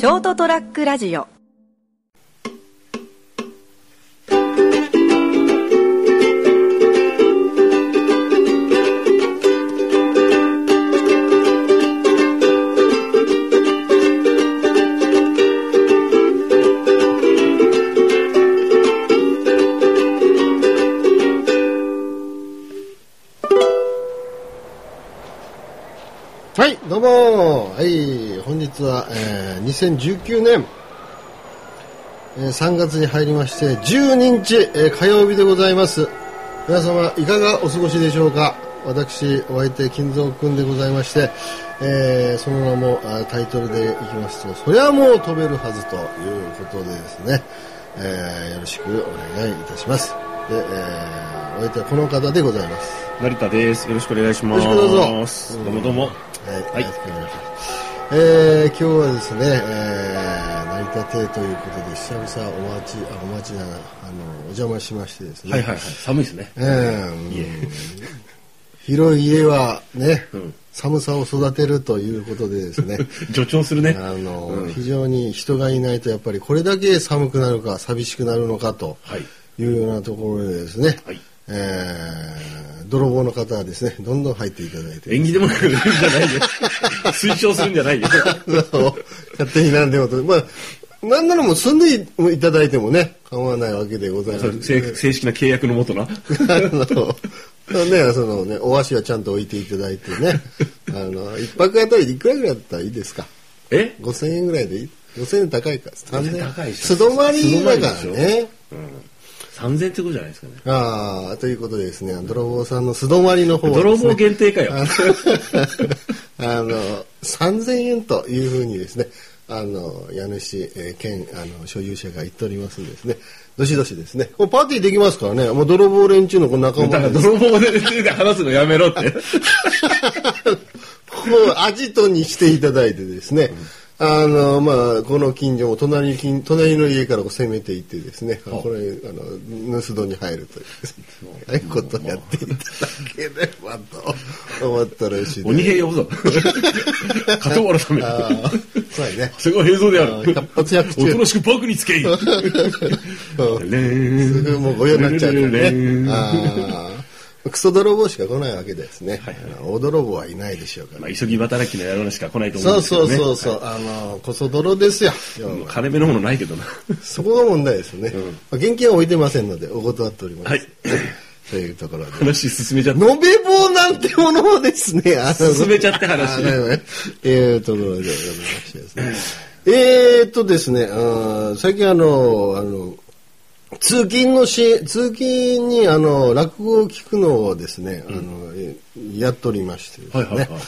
ショートトラックラジオ。はい、どうも、はい、本日は、えー、2019年、えー3月に入りまして、12日、えー火曜日でございます。皆様、いかがお過ごしでしょうか？私、お相手、金蔵君でございまして、えーその名もあタイトルでいきますと、そりゃもう飛べるはずということでですね、えーよろしくお願いいたします。で、えーお相手はこの方でございます。成田です。よろしくお願いします。よろしくどうぞどうもどうも。はい、はいよろしくお願いします。えー、今日はですね、えー、成田亭ということで、久々お待ち、あ、お待ちな、あの、お邪魔しましてですね。はいはいはい。寒いですね。えー広い家はね、うん寒さを育てるということでですね、助長するね。あの、うん非常に人がいないとやっぱりこれだけ寒くなるか寂しくなるのかとはい。いうようなところでですね、はい。えー、泥棒の方はですね、どんどん入っていただいて。縁起でもなくじゃないよ。推奨するんじゃないよ。勝手に何でもと。まあ、なんならもう住んでいただいてもね、構わないわけでございます。正正式な契約のもとな。あの、ね、そのね、お箸はちゃんと置いていただいてね、あの、一泊あたりいくらぐらいだったらいいですか？え ?5000 円ぐらいでいい ?5000 円高いか ?3000 円。高い素泊まりだからね。?3000 ってことじゃないですかね。ああ、ということでですね、泥棒さんの素泊まりの方はですね泥棒限定かよ。あの、3000円というふうにですね、あの、家主、えー兼、あの、所有者が言っておりますんでですね、どしどしですね、これパーティーできますからね、もう泥棒連中のこの仲だから。泥棒で話すのやめろって。こう、アジトにしていただいてですね、あの、まあ、この近所も隣に近、隣の家から攻めていってですね、あこれ、あの、盗人に入るという ああいうことをやっていただければと思ったらしいです。鬼平呼ぶぞ。片原ため。ああ、そうやね。それが平蔵である。百発百中おとなしくバクにつけい。うんすぐもうご用になっちゃうからね。クソ泥棒しか来ないわけですね。あの大泥棒はいないでしょうから。まあ、急ぎ働きの野郎にしか来ないと思うんそうですけどね。そうそうそう、あの、こそ泥ですよ。金目のものないけどな。そこが問題ですね。まあ現金は置いてませんので、お断っております。はい。というところで。話進めちゃった。延べ棒なんてものをですね、あの進めちゃって話あねねえー、ところでございましてですね。えーとですね、最近あの、あの、通勤のし、通勤にあの、落語を聞くのをですね、あの、えやっておりましてですね。はいはいはい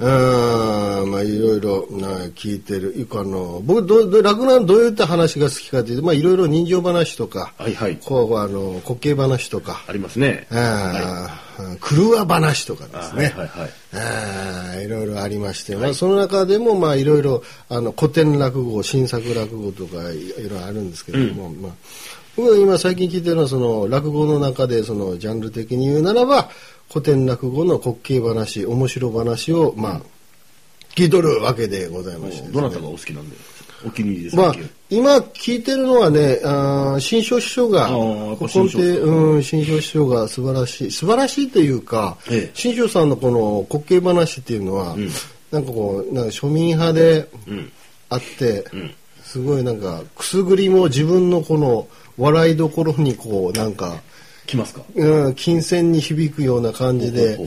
あーまあいろいろな聞いてる。あの、僕どう、どう落語のどういった話が好きかというと、まあいろいろ人情話とか、はいはい。こう、あの、滑稽話とか、ありますね。ああ、車話とかですね。あはいはいはいいろいろありまして、まあ、その中でも、まあ、いろいろ、あの、古典落語、新作落語とか、いいろいろあるんですけれども、まあ、僕が今最近聞いてるのは、その、落語の中で、その、ジャンル的に言うならば、古典落語の滑稽話、面白話を、まあ、聞いとるわけでございまして、どなたがお好きなんでお気に入りですか、まあ、今聞いてるのはね、あー新庄師匠が、うん、新庄師匠が素晴らしい、素晴らしいというか、ええ。新庄さんのこの滑稽話っていうのは、なんかこう、なんか庶民派でうん。あって、んすごいなんか、くすぐりも自分のこの笑いどころにこう、なんか、来ますか？うん、金銭に響くような感じで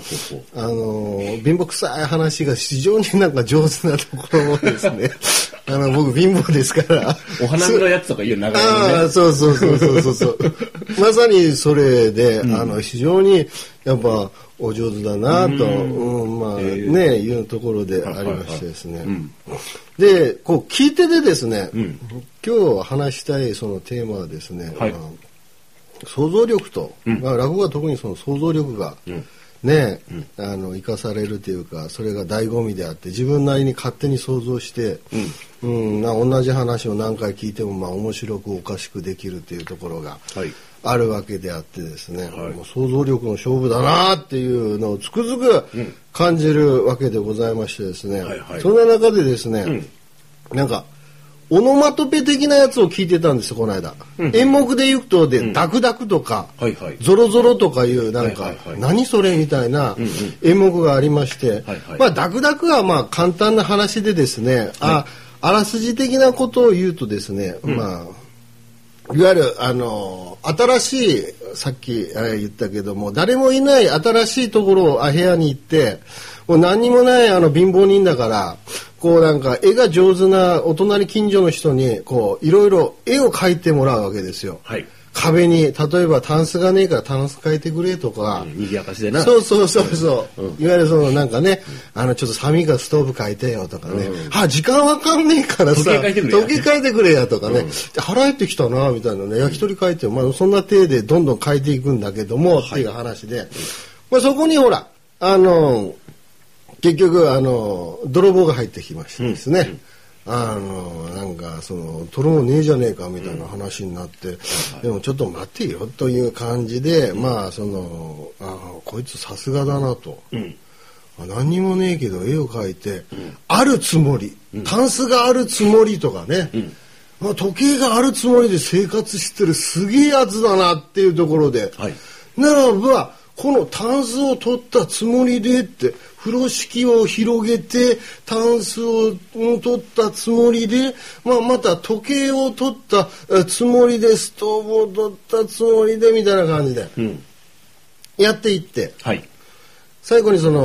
あのー、貧乏くさい話が非常になんか上手なところもですね、あの、僕貧乏ですから、お花見のやつとか言う長あ屋のね。あそうそうそうそうそうそう。まさにそれで、あの非常にやっぱお上手だなと、うん。まあねいうところでありましてですね、でこう聞いててですね、ん。今日話したいそのテーマはですね、はい。想像力と、まあ、落語は特にその想像力が、ん。ね、あの生かされるというかそれが醍醐味であって自分なりに勝手に想像して、うん。な同じ話を何回聞いてもまあ面白くおかしくできるというところがはいあるわけであってですね、はい。もう想像力の勝負だなっていうのをつくづく感じるわけでございましてですね、はいはい。そんな中でですね、なんかオノマトペ的なやつを聞いてたんですよ、この間。演目で言うと、で、ダクダクとか、はいはい。ゾロゾロとかいう、なんか、はいはいはい。何それみたいな演目がありまして、はいはい。まあ、ダクダクはまあ、簡単な話でですね、あ、あらすじ的なことを言うとですね、まあ、いわゆる、あの、新しい、さっき言ったけども、誰もいない新しいところを、あ部屋に行って、もう何にもないあの貧乏人だから、こうなんか絵が上手なお隣近所の人に、こう、いろいろ絵を描いてもらうわけですよ。はい。壁に、例えばタンスがねえからタンス描いてくれとか、うん賑やかしでな。そうそうそうそう、いわゆるそのなんかね、あのちょっと寒いからストーブ変えてよとかね、あ時間わかんねえからさ時計変えてくれや。とかね、で腹減ってきたなみたいなね。焼き鳥変えてよ、まあそんな体でどんどん変えていくんだけども、っていう話で、まあそこにほらあの結局あの泥棒が入ってきましてですね、あのなんかその取るもんねえじゃねえかみたいな話になって、でもちょっと待ってよという感じで、まあそのあこいつさすがだなと、何にもねえけど絵を描いて、あるつもり、タンスがあるつもりとかね、まあ、時計があるつもりで生活してるすげえやつだなっていうところで、はい。ならばこのタンスを取ったつもりでって風呂敷を広げてタンスをうん取ったつもりで、まあ、また時計を取ったえつもりでストーブを取ったつもりでみたいな感じでうん。やっていって。はい。最後にその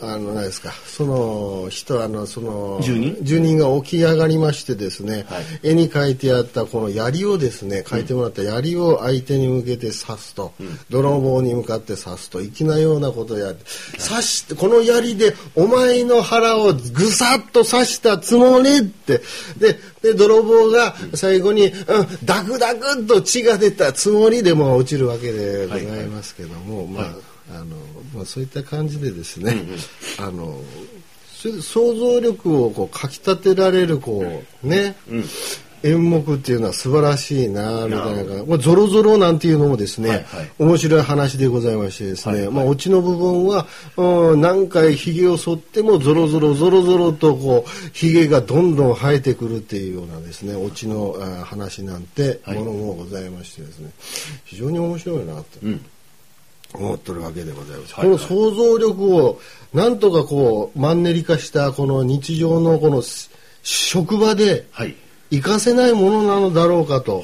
あの何ですかその人あのその住人？住人が起き上がりましてですね、はい。絵に描いてあったこの槍をですね描いてもらった槍を相手に向けて刺すと、泥棒に向かって刺すと粋なようなことをやって刺してこの槍でお前の腹をぐさっと刺したつもりって。でで泥棒が最後に、うん、ダクダクっと血が出たつもりでもう落ちるわけでございますけども、まあ、あのまあ、そういった感じでですね、あのそれで想像力をこうかきたてられるこうね、演目っていうのは素晴らしいなみたいな感じ。まあゾロゾロなんていうのもですね、はいはい。面白い話でございましてですね、はいはい。まあオチの部分は、うん、何回ひげを剃ってもゾロゾロゾロゾロとこうひげがどんどん生えてくるっていうようなですねオチのあ話なんてはい。ものもございましてですね、非常に面白いなと。うん。思ってるわけでございます。はいこの想像力をなんとかこうマンネリ化したこの日常のこのし職場ではい。活かせないものなのだろうかと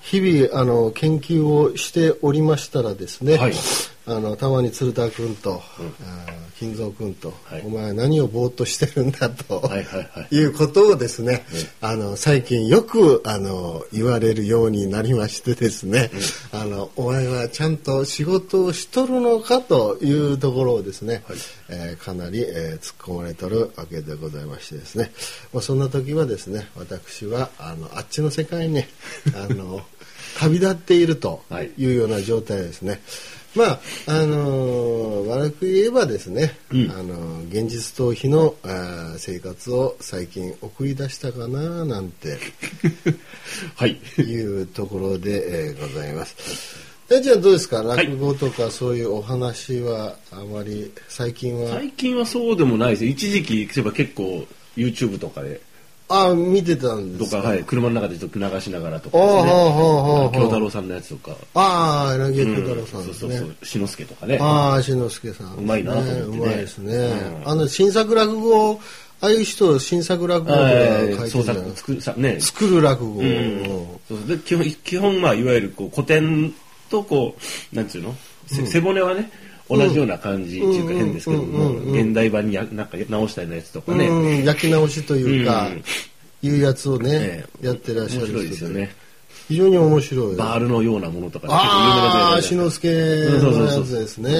日々あの研究をしておりましたらですね、はいあのたまに鶴田君と、あー金蔵君と、はい。お前は何をぼーっとしてるんだと、はいはいはい。いうことをですね、あの最近よくあの言われるようになりましてですね、あのお前はちゃんと仕事をしとるのかというところをですね、えーかなり、えー突っ込まれとるわけでございましてですね、まあ、そんな時はですね私はあのあっちの世界にあの 旅立っているとはいいうような状態ですね。まああのー悪く言えばですね、うんあのー現実逃避のあー生活を最近送り出したかななんてう。はい。いうところで、えーございます。えじゃあどうですか？い落語とかそういうお話はあまり最近は、最近はそうでもないです一時期、結構 YouTube とかで、あ見てたんでとか、すかはい、車の中でちょっと流しながらとかね。はあ、はあ、はあ。京太郎さんのやつとか。ああ、柳うん家京太郎さんですね。そうそうそう。志の輔とかね。ああ、志の輔さん、うまいなと思ってねうまいですね。うんあの、新作落語、ああいう人、新作落語とか書いてる作作るさね。作る落語。うんそうで基本基本まあいわゆるこう古典とこうなんつうの、せ背骨はね同じような感じっていうかうん。変ですけども、現代版にやなんか直したようなやつとかね、うん、焼き直しというか、うん。いうやつをね、ええ。やってらっしゃる面白いですよね。非常に面白い。バールのようなものとかねああ、志結構有名なやつの輔のやつですね。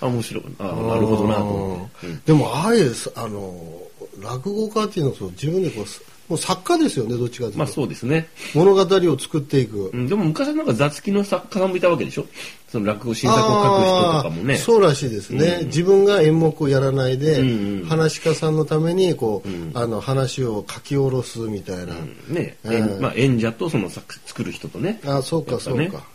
あ面白い。あなるほどなと思って、うん。でも、ああいう、あの、落語家っていうのはそう自分でこう、もう作家ですよね、どっちかというと。まあそうですね、物語を作っていく。うん、でも昔はなんか雑記の作家さんもいたわけでしょ？その落語新作を書く人とかもね。そうらしいですね、自分が演目をやらないで、うんうん。話し家さんのためにこう、あの話を書き下ろすみたいな、ね、うん演まあ、演者とその作作る人とね。あそうかねそうか、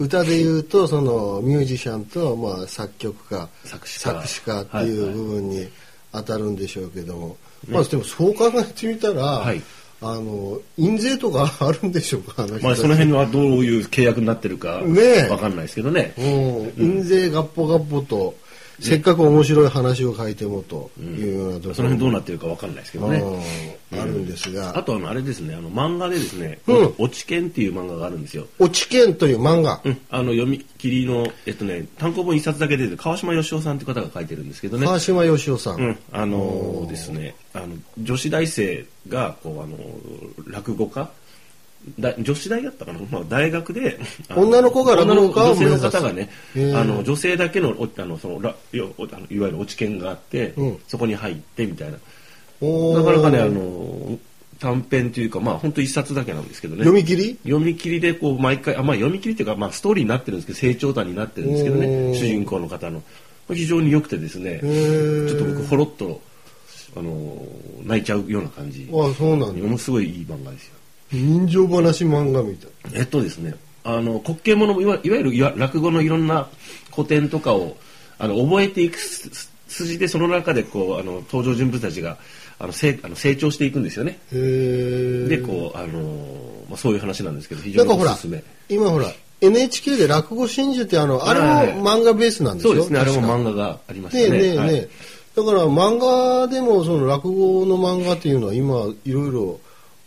歌で言うとそのミュージシャンと、まあ、作曲家作詞家。詞家っていう部分に当たるんでしょうけども、まあでもそう考えてみたら、はい。あの印税とかあるんでしょうかまあ、その辺はどういう契約になってるかねえ。わかんないですけどね。うん、印税ガッポガッポと、せっかく面白い話を書いてもというようなところ。その辺どうなってるかわかんないですけどね。うん。あるんですが、あとあの、あれですね、あの、漫画でですね、うん。落ち剣っていう漫画があるんですよ。落ち剣という漫画、うん、あの読み切りの、えっとね、単行本一冊だけ出てる川島義雄さんって方が書いてるんですけどね。川島義雄さん、うん、あのーですね、あの女子大生がこうあのー落語家だ女子大だったかな、まあ、大学で女の子が落語家を女性の方がねあの女性だけのおあのそのらよおあのいわゆる落ち研があって、うん。そこに入ってみたいな。なかなかねあの短編というかまあ本当一冊だけなんですけどね。読み切り？読み切りでこう毎回あ、まあ、読み切りっていうか、まあ、ストーリーになってるんですけど成長談になってるんですけどおねー。主人公の方の。非常に良くてですねー。ちょっと僕ほろっと、あのー泣いちゃうような感じ。あそうなんだ。ものすごいいい漫画ですよ人情話漫画みたい。えっとですねあの滑稽者もいわいわゆる落語のいろんな古典とかをあの覚えていく筋でその中でこうあの登場人物たちがあの成あの成長していくんですよね。でこう、あのーまあ、そういう話なんですけど非常におすすめ。今ほら NHK で落語真珠ってあのあれも漫画ベースなんですよ。そうですねあれも漫画がありましね。えたねねえねえ、はい。だから漫画でもその落語の漫画っていうのは今いろいろ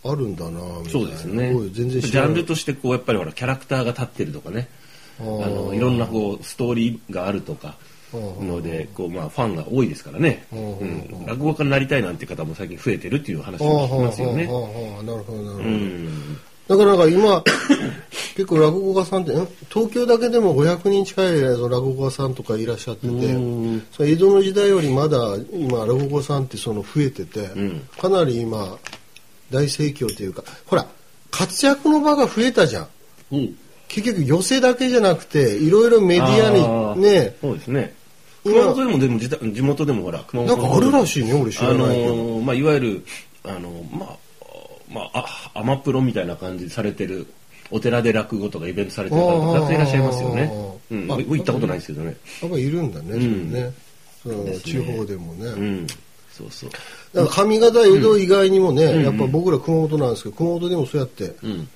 あるんだなそうですね。全然ジャンルとしてこうやっぱりほらキャラクターが立ってるとかね。あのいろんなこうストーリーがあるとかのでこう、まあ、ファンが多いですからね、うん。うん落語家になりたいなんて方も最近増えてるっていう話を聞きますよね。なるほどなるほど、うん。だからなんか今 結構落語家さんってん東京だけでも500人近い落語家さんとかいらっしゃっててうん。その江戸の時代よりまだ今落語家さんってその増えてて、ん。かなり今大盛況というかほら活躍の場が増えたじゃん。うん。結局寄せだけじゃなくていろいろメディアあーにねそうですね。今熊本でもでも地元でもほら熊本なんかあるらしいね俺知らあないけど、のーまあ、いわゆるあのまあまああアマプロみたいな感じでされてるお寺で落語とかイベントされてる方とかたくさんいらっしゃいますよね。うん、行ったことないですけどね。やっぱいるんだね、それね。そのですね。地方でもね、うん、そうそう。だから上方江戸以外にもね、やっぱ僕ら熊本なんですけど熊本でもそうやって、うん。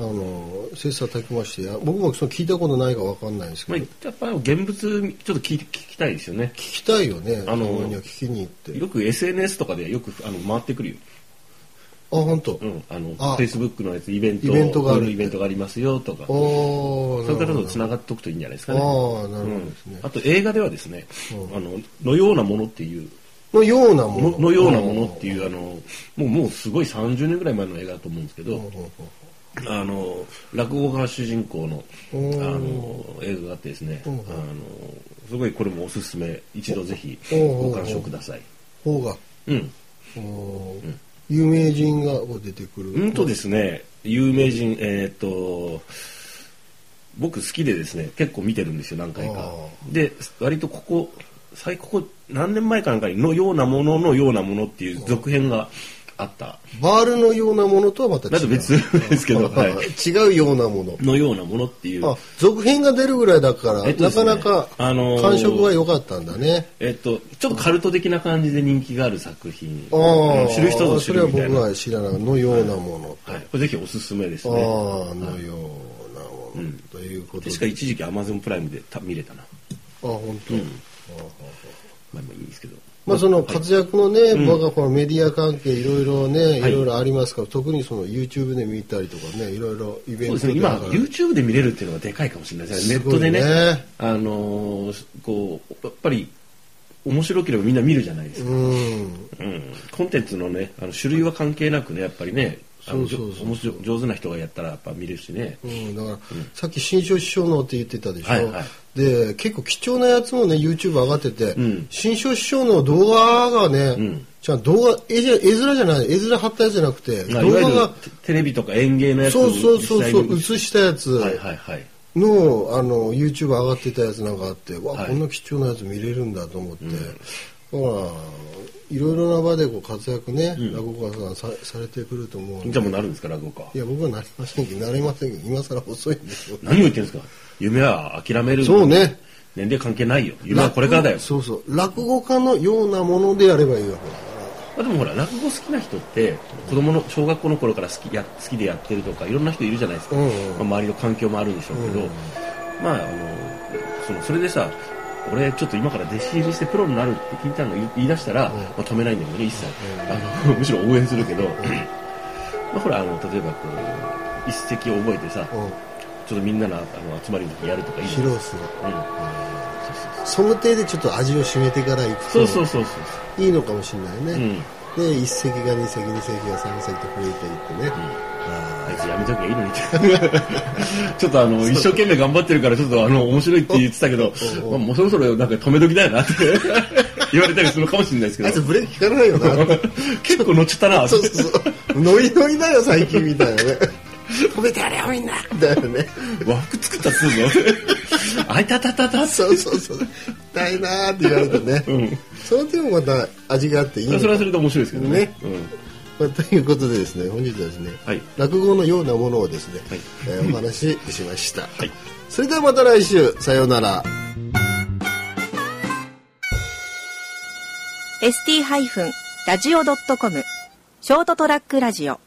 あの切磋琢磨してや僕もその聞いたことないかわかんないんですけまあ、ど、やっぱり現物ちょっと聞聞きたいですよね。聞きたいよねあのには聞きに行って。よく SNS とかでよくあの回ってくるよ。あ本当、うん、あのあ。Facebook のやつイベントイベントがある。イベントがありますよとか。そういう方とつながっておくといいんじゃないですかね。ああなるほどですね、あと映画ではですね、あののようなものっていうのようなもの。ののようなものっていうあのもうもうすごい30年ぐらい前の映画だと思うんですけど、あの落語家が主人公のあの映画があってですね、あのすごいこれもおすすめ。一度ぜひご鑑賞ください。方が。うん。おー有名人が出てくる。うんとですね、有名人えっ、と僕好きでですね結構見てるんですよ何回か。あ。で割とここ最ここ何年前かなんかにのようなもののようなものっていう続編があった。バールのようなものとはまた違う別ですけど、はい。違うようなもののようなものっていう。あ続編が出るぐらいだから、なえっとねかなかあのー感触が良かったんだね、えっと、ちょっとカルト的な感じで人気がある作品。ああうん知る人ぞ知それはるみたいな。僕は知らないのようなものはい。これぜひおすすめですああね。のようなもの、ということで確か一時期 Amazon プライムでた見れたな。あ本当、まあまあいいんですけど。まあその活躍のね、僕はこのメディア関係いろいろね、いろいろありますから、特にその YouTube で見たりとかね、いろいろイベントそうですね。今、YouTube で見れるっていうのがでかいかもしれないですね。ネットでね。あのーこう、やっぱり、面白ければみんな見るじゃないですか。コンテンツのね、あの種類は関係なくね、やっぱりね、そうそうそう。面白い上手な人がやったらやっぱ見れるしね。うん、だから、さっき新書師匠のって言ってたでしょ、はいはい。で結構貴重なやつもね YouTube 上がってて、ん。新書師匠の動画がね、ん。じゃあ動画絵絵面じゃない絵面貼ったやつじゃなくて動画がテテレビとか演芸のやつをそうそうそうそう映したやつはいはいはい。のあの YouTube 上がってたやつなんかあってわ、はい。こんな貴重なやつ見れるんだと思って、だからいろいろな場でこう活躍ね、落語家さんさされてくると思うじゃあもうなるんですか、落語家。いや僕はなりませんけどなりませんけど今更遅いんですよ。何を言ってるんですか？夢は諦める。そう。ね。年齢関係ないよ。夢はこれからだよ。そうそう。落語家のようなものでやればいいわけだまあ、でもほら落語好きな人って子供の小学校の頃から好きや好きでやってるとかいろんな人いるじゃないですか、うんうん。まあ、周りの環境もあるんでしょうけど、うん。まああのそのそれでさ俺ちょっと今から弟子入りしてプロになるって聞いたの言い出したら、まあ、止めないんだけどね一切、あの むしろ応援するけど、まあほらあの例えばこう一席を覚えてさ、うん。ちょっとみんなのあの集まりの時やるとかいい披露する。うん。その程でちょっと味を占めてから行くそうとそうそうそう。いいのかもしれないね、んで一席が二席二席が三席と増えていってね、あい。つやめときゃいいのに。っ てちょっとあの一生懸命頑張ってるからちょっとあの面白いって言ってたけど、まあ、もうそろそろなんか止め時だよなって 言われたりするのかもしれないですけど。あいつブレーキ効かないよな。結構乗っちゃったな。そうそうそう。ノリノリだよ最近みたいなね。褒めてやれよみんな。みたいなね和服作ったっつうのあいたたたたそうそうそう痛いなーって言われてね、うん。その点もまた味があっていいのそれはそれで面白いですけどね。ね。まあ、ということでですね本日はですね、はい。落語のようなものをですね、はい。えーお話ししました、はい。それではまた来週さようなら。ST-radio.com ショートトラックラジオ